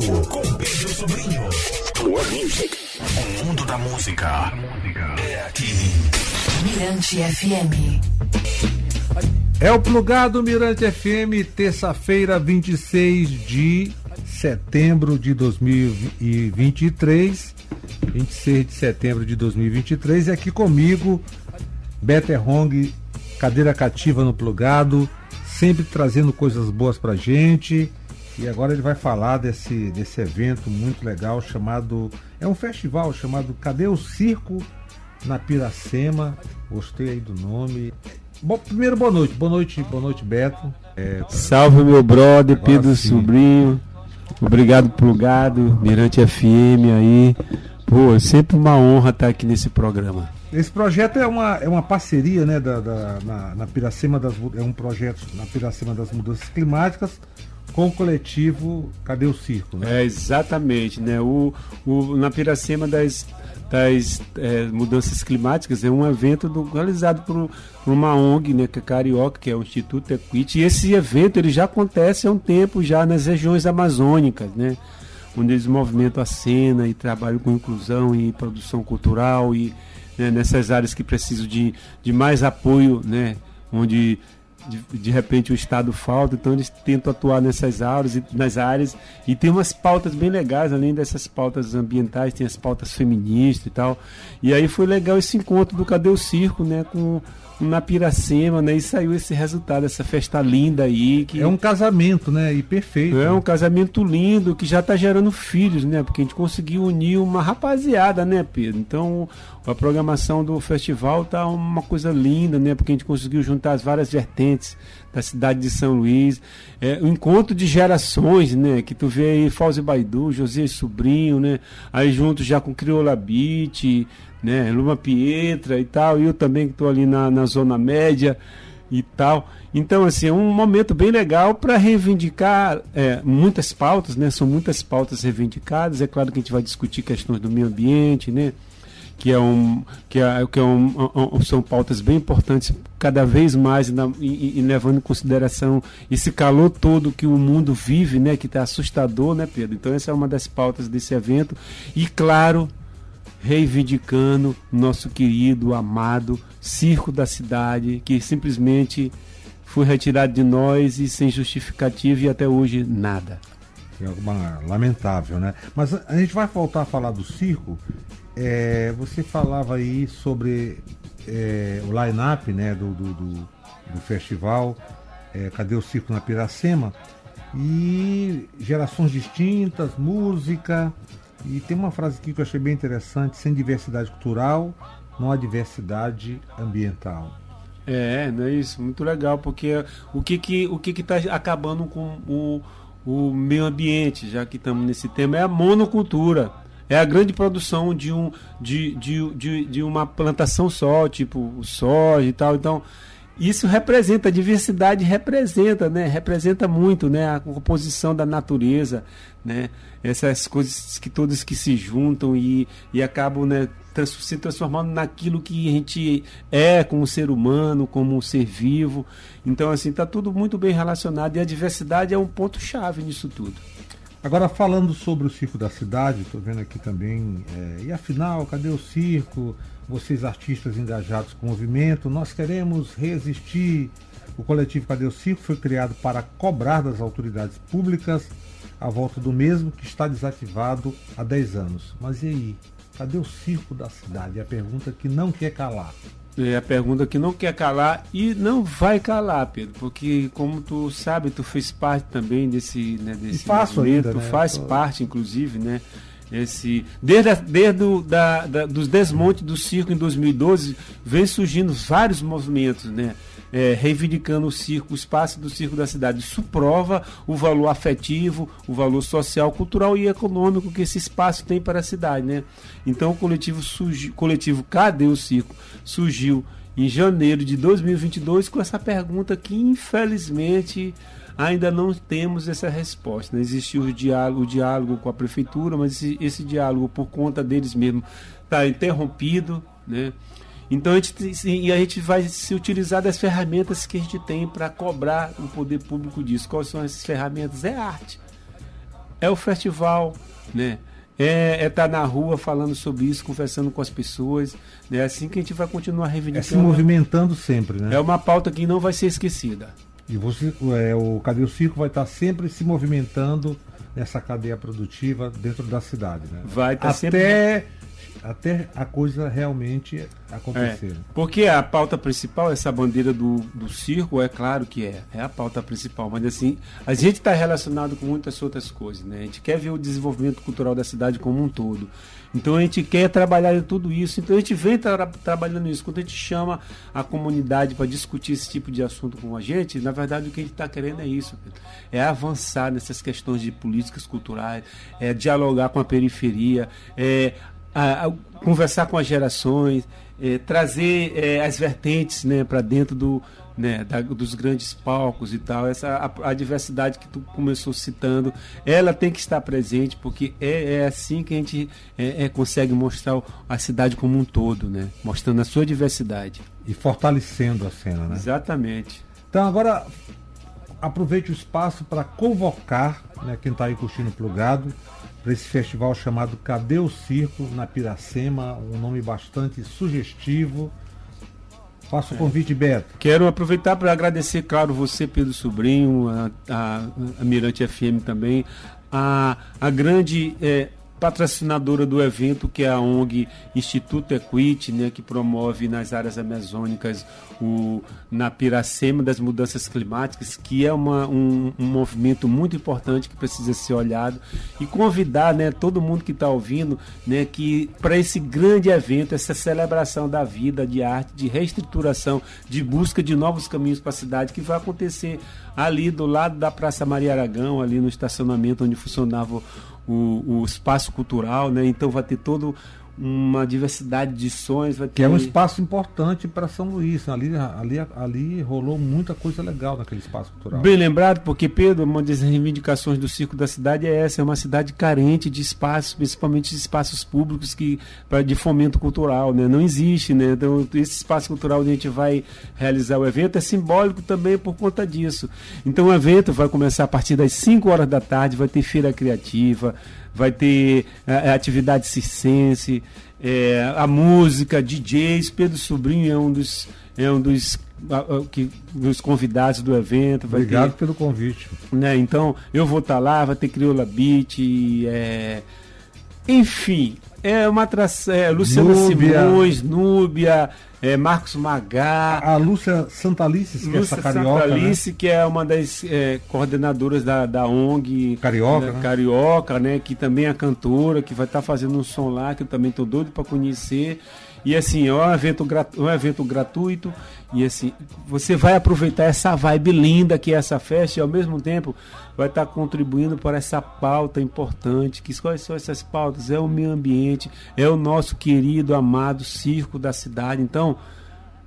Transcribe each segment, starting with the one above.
vivo com Pedro Sobrinho. More music. O mundo da música é aqui. Mirante FM. É o plugado Mirante FM, terça-feira, 26 de setembro de 2023. 26 de setembro de 2023. E aqui comigo, Better Hong, cadeira cativa no plugado, sempre trazendo coisas boas pra gente. E agora ele vai falar desse, desse evento muito legal chamado. É um festival chamado Cadê o Circo na Piracema? Gostei aí do nome. Bom, primeiro, boa noite. Boa noite, boa noite, Beto. É, Salve, meu brother, Agora Pedro sim. Sobrinho. Obrigado, Plugado, Mirante FM aí. Pô, é sempre uma honra estar aqui nesse programa. Esse projeto é uma, é uma parceria, né, da, da- na, na Piracema das é um projeto na Piracema das Mudanças Climáticas com o coletivo Cadê o Circo, né? É, exatamente, né? O, o, na Piracema das, das é, mudanças climáticas é um evento do- realizado por, por uma ONG, né, que é Carioca, que é o Instituto Equity. E esse evento ele já acontece há um tempo já nas regiões amazônicas, né? Onde eles movimentam a cena e trabalham com inclusão e produção cultural e né, nessas áreas que precisam de, de mais apoio, né? Onde de, de repente o Estado falta, então eles tentam atuar nessas áreas, e- nas áreas e tem umas pautas bem legais, além dessas pautas ambientais, tem as pautas feministas e tal. E aí foi legal esse encontro do Cadê o Circo, né, com na Piracema, né, e saiu esse resultado, essa festa linda aí que É um casamento, né? E perfeito. é um casamento lindo que já está gerando filhos, né? Porque a gente conseguiu unir uma rapaziada, né, Pedro? Então a programação do festival tá uma coisa linda, né? Porque a gente conseguiu juntar as várias vertentes da cidade de São Luís. É, o encontro de gerações, né? Que tu vê aí Fauzi Baidu, José Sobrinho, né? Aí junto já com Crioula Beat, né? Luma Pietra e tal. Eu também que estou ali na, na Zona Média e tal. Então, assim, é um momento bem legal para reivindicar é, muitas pautas, né? São muitas pautas reivindicadas. É claro que a gente vai discutir questões do meio ambiente, né? Que, é um, que, é, que é um, um- são pautas bem importantes cada vez mais na- e, e- levando em consideração esse calor todo que o mundo vive, né? Que está assustador, né, Pedro? Então essa é uma das pautas desse evento. E claro, reivindicando nosso querido, amado circo da cidade, que simplesmente foi retirado de nós e sem justificativa e até hoje nada. É uma, lamentável, né? Mas a gente vai voltar a falar do circo. É, você falava aí sobre é, o line-up né, do, do, do- do festival é, Cadê o Circo na Piracema? E gerações distintas, música. E tem uma frase aqui que eu achei bem interessante: sem diversidade cultural, não há diversidade ambiental. É, não é isso, muito legal, porque o que que o que que está acabando com o, o meio ambiente, já que estamos nesse tema, é a monocultura. É a grande produção de, um, de, de, de, de uma plantação só, tipo soja e tal. Então, isso representa, a diversidade representa, né? Representa muito, né? A composição da natureza, né? Essas coisas que todas que se juntam e, e acabam, né? trans- se transformando naquilo que a gente é como ser humano, como um ser vivo. Então, assim, está tudo muito bem relacionado e a diversidade é um ponto chave nisso tudo. Agora falando sobre o circo da cidade, estou vendo aqui também. é, e afinal, cadê o circo? Vocês artistas engajados com o movimento, nós queremos resistir. O coletivo Cadê o Circo foi criado para cobrar das autoridades públicas a volta do mesmo que está desativado há 10 anos. Mas e aí? Cadê o circo da cidade? É a pergunta que não quer calar. É a pergunta que não quer calar e não vai calar, Pedro, porque como tu sabe, tu fez parte também desse, né, desse faço movimento, ainda, tu né? faz Tô- parte, inclusive, né? Esse, desde a- desde o, da, da- dos desmontes do circo em 2012, vem surgindo vários movimentos, né? É, reivindicando o circo, o espaço do circo da cidade. Isso prova o valor afetivo, o valor social, cultural e econômico que esse espaço tem para a cidade, né? Então o coletivo surgiu, coletivo Cadê o Circo surgiu em janeiro de 2022 com essa pergunta que infelizmente ainda não temos essa resposta. Né? Existiu o diálogo, o diálogo com a prefeitura, mas esse, esse diálogo por conta deles mesmo está interrompido, né? Então a gente, e a gente vai se utilizar das ferramentas que a gente tem para cobrar o poder público disso. Quais são essas ferramentas? É arte. é o festival, né? É estar tá na rua falando sobre isso, conversando com as pessoas. É né? assim que a gente vai continuar reivindicando. É se movimentando sempre, né? É uma pauta que não vai ser esquecida. E você, é, o Cadê o Circo vai estar tá sempre se movimentando nessa cadeia produtiva dentro da cidade, né? Vai estar tá sempre até a coisa realmente acontecer. É, porque a pauta principal, essa bandeira do, do circo, é claro que é, é a pauta principal, mas assim, a gente está relacionado com muitas outras coisas, né? A gente quer ver o desenvolvimento cultural da cidade como um todo. Então a gente quer trabalhar em tudo isso. Então a gente vem tra trabalhando isso. Quando a gente chama a comunidade para discutir esse tipo de assunto com a gente, na verdade o que a gente está querendo é isso: é avançar nessas questões de políticas culturais, é dialogar com a periferia, é a, a conversar com as gerações, é, trazer é, as vertentes né, para dentro do, né, da, dos grandes palcos e tal. Essa a, a, diversidade que tu começou citando, ela tem que estar presente porque é, é assim que a gente é, é, consegue mostrar a cidade como um todo, né, mostrando a sua diversidade e fortalecendo a cena, né? Exatamente. Então agora aproveite o espaço para convocar né, quem está aí curtindo o plugado para esse festival chamado Cadê o Circo na Piracema, um nome bastante sugestivo. Faço o convite, Beto. Quero aproveitar para agradecer, claro, você, Pedro Sobrinho, a, a, a Mirante FM também, a, a grande é, patrocinadora do evento, que é a ONG Instituto Equity, né, que promove nas áreas amazônicas o, na Piracema das mudanças climáticas, que é uma, um, um movimento muito importante que precisa ser olhado e convidar né, todo mundo que está ouvindo né, que para esse grande evento, essa celebração da vida, de arte, de reestruturação, de busca de novos caminhos para a cidade, que vai acontecer ali do lado da Praça Maria Aragão, ali no estacionamento onde funcionava o, o espaço cultural, né? Então vai ter todo uma diversidade de sons. Vai ter... Que é um espaço importante para São Luís. Ali, ali, ali rolou muita coisa legal naquele espaço cultural. Bem lembrado, porque, Pedro, uma das reivindicações do Circo da Cidade é essa: é uma cidade carente de espaços, principalmente de espaços públicos que, pra, de fomento cultural. Né? Não existe. Né? Então, esse espaço cultural onde a gente vai realizar o evento é simbólico também por conta disso. Então, o evento vai começar a partir das 5 horas da tarde, vai ter feira criativa vai ter a, a atividade circense, é, a música, DJs. Pedro Sobrinho é um dos, é um dos, que, dos convidados do evento. Obrigado ter, pelo convite. Né, então, eu vou estar tá lá, vai ter Crioula Beat, é, enfim, é uma atração. É, Luciana Núbia. Simões, Núbia é, Marcos Magá. A, a Lúcia Santalice, que Lúcia é essa carioca. Santalice, né? que é uma das é, coordenadoras da, da ONG Carioca. Né, né? Carioca, né? Que também é cantora, que vai estar tá fazendo um som lá, que eu também estou doido para conhecer. E assim, é um evento, um evento gratuito. E assim, você vai aproveitar essa vibe linda que é essa festa e ao mesmo tempo vai estar contribuindo para essa pauta importante. Que quais são essas pautas? É o meio ambiente, é o nosso querido, amado circo da cidade. Então,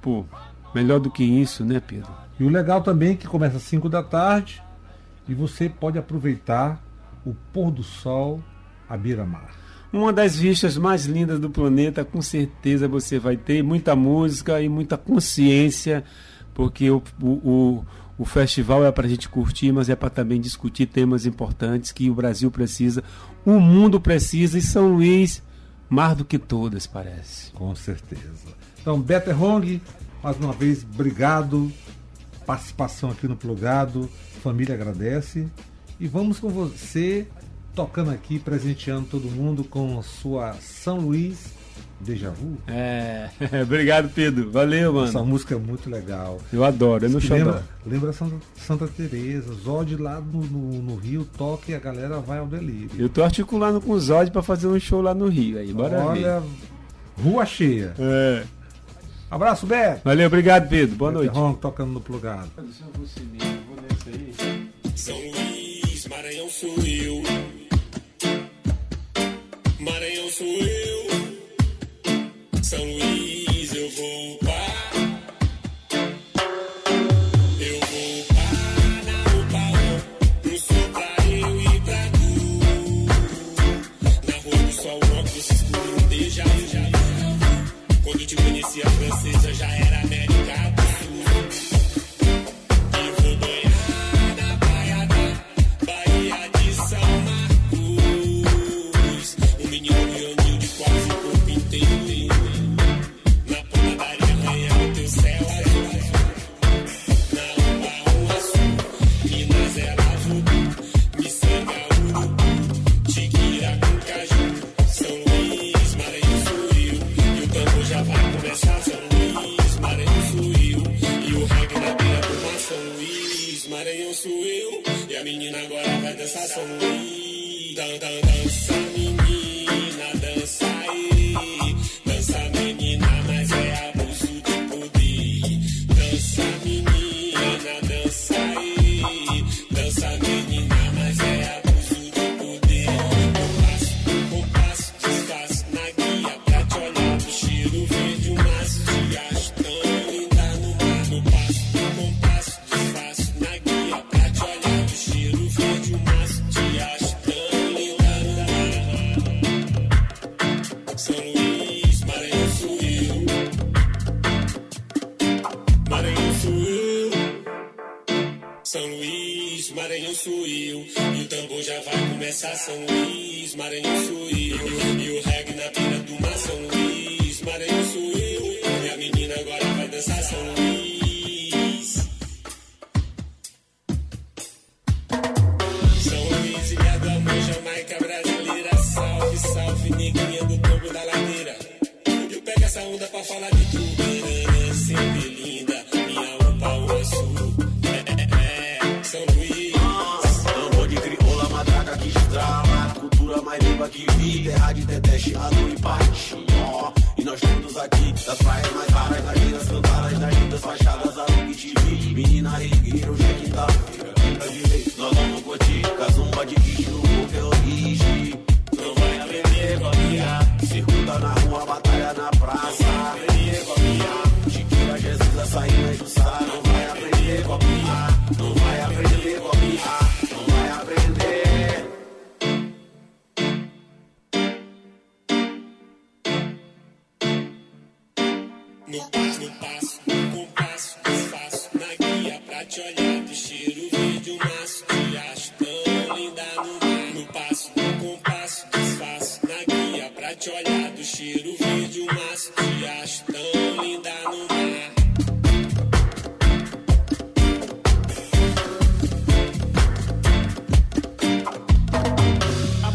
pô, melhor do que isso, né, Pedro? E o legal também é que começa às 5 da tarde e você pode aproveitar o pôr do sol à beira-mar uma das vistas mais lindas do planeta, com certeza você vai ter muita música e muita consciência, porque o, o, o festival é para a gente curtir, mas é para também discutir temas importantes que o Brasil precisa, o mundo precisa e São Luís mais do que todas, parece. Com certeza. Então, Better Hong, mais uma vez, obrigado. Participação aqui no Plugado. Família agradece. E vamos com você tocando aqui, presenteando todo mundo com a sua São Luís Deja Vu. É, obrigado Pedro, valeu mano. Essa música é muito legal. Eu adoro, é no show. Lembra, lembra Santa, Santa Teresa, Zod lá no, no, no, Rio toca e a galera vai ao delírio. Eu tô articulando com o Zod para fazer um show lá no Rio aí, bora Olha, ver. rua cheia. É. Abraço, Beto. Valeu, obrigado Pedro, boa Beto noite. Ron, tocando no plugado. São Luís, Maranhão sou eu. Sou eu, São Luís Maranhão sou eu. E o tambor já vai começar. São Luís, Maranhão sou eu. E o reggae na pira do mar. São Luís, Maranhão sou eu. E a menina agora vai dançar. São Luís. São Luís, Ilha do Amor, Jamaica brasileira. Salve, salve, neguinha do topo da ladeira. Eu pego essa onda pra falar de tudo. Cultura mais limpa que vi Terra de teté, chiado e patinho E nós todos aqui, das praias mais raras Das minas cantadas, das lindas fachadas A que te vi, menina regueira Hoje é quinta-feira, quinta de lei Nós vamos curtir, casumba de bicho corpo é origem Não vai aprender com a minha Circuita na rua, batalha na praça pra te olhar do cheiro verde maço. Te acho tão linda no mar.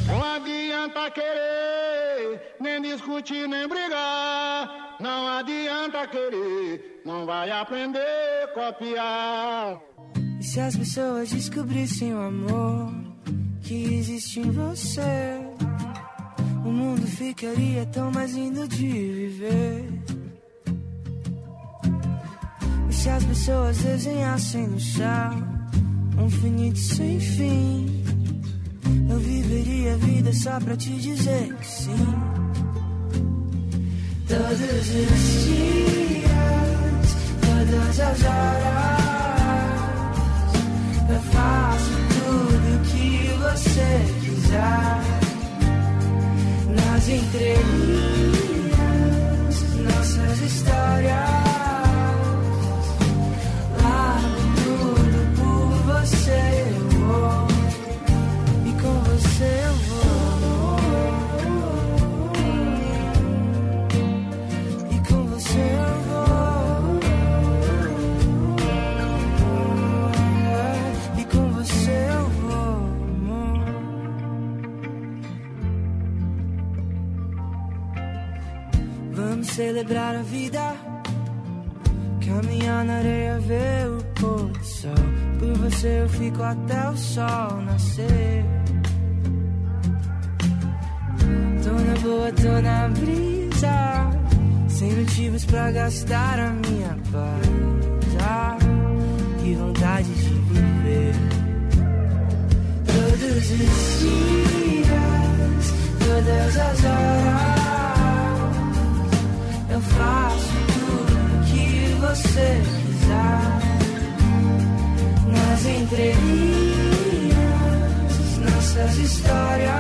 Não adianta querer, nem discutir, nem brigar. Não adianta querer, não vai aprender a copiar. E se as pessoas descobrissem o amor que existe em você, o mundo ficaria tão mais lindo de viver. E se as pessoas desenhassem no chão um finito sem fim, eu viveria a vida só pra te dizer que sim. Todos os dias, todas as horas. Eu faço tudo que você quiser. Nas Vamos celebrar a vida. Caminhar na areia, ver o pôr do sol. Por você eu fico até o sol nascer. Tô na boa, tô na brisa. Sem motivos pra gastar a minha paz. Que vontade de viver. Todos os dias, todas as horas. Você. Nas entrelinhas, nossas histórias.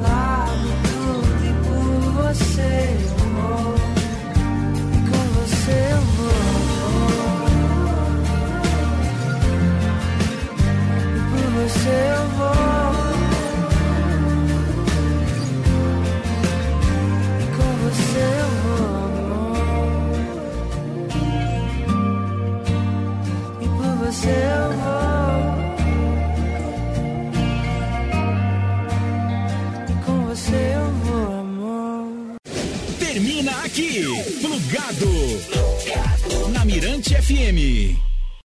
Largo tudo e por você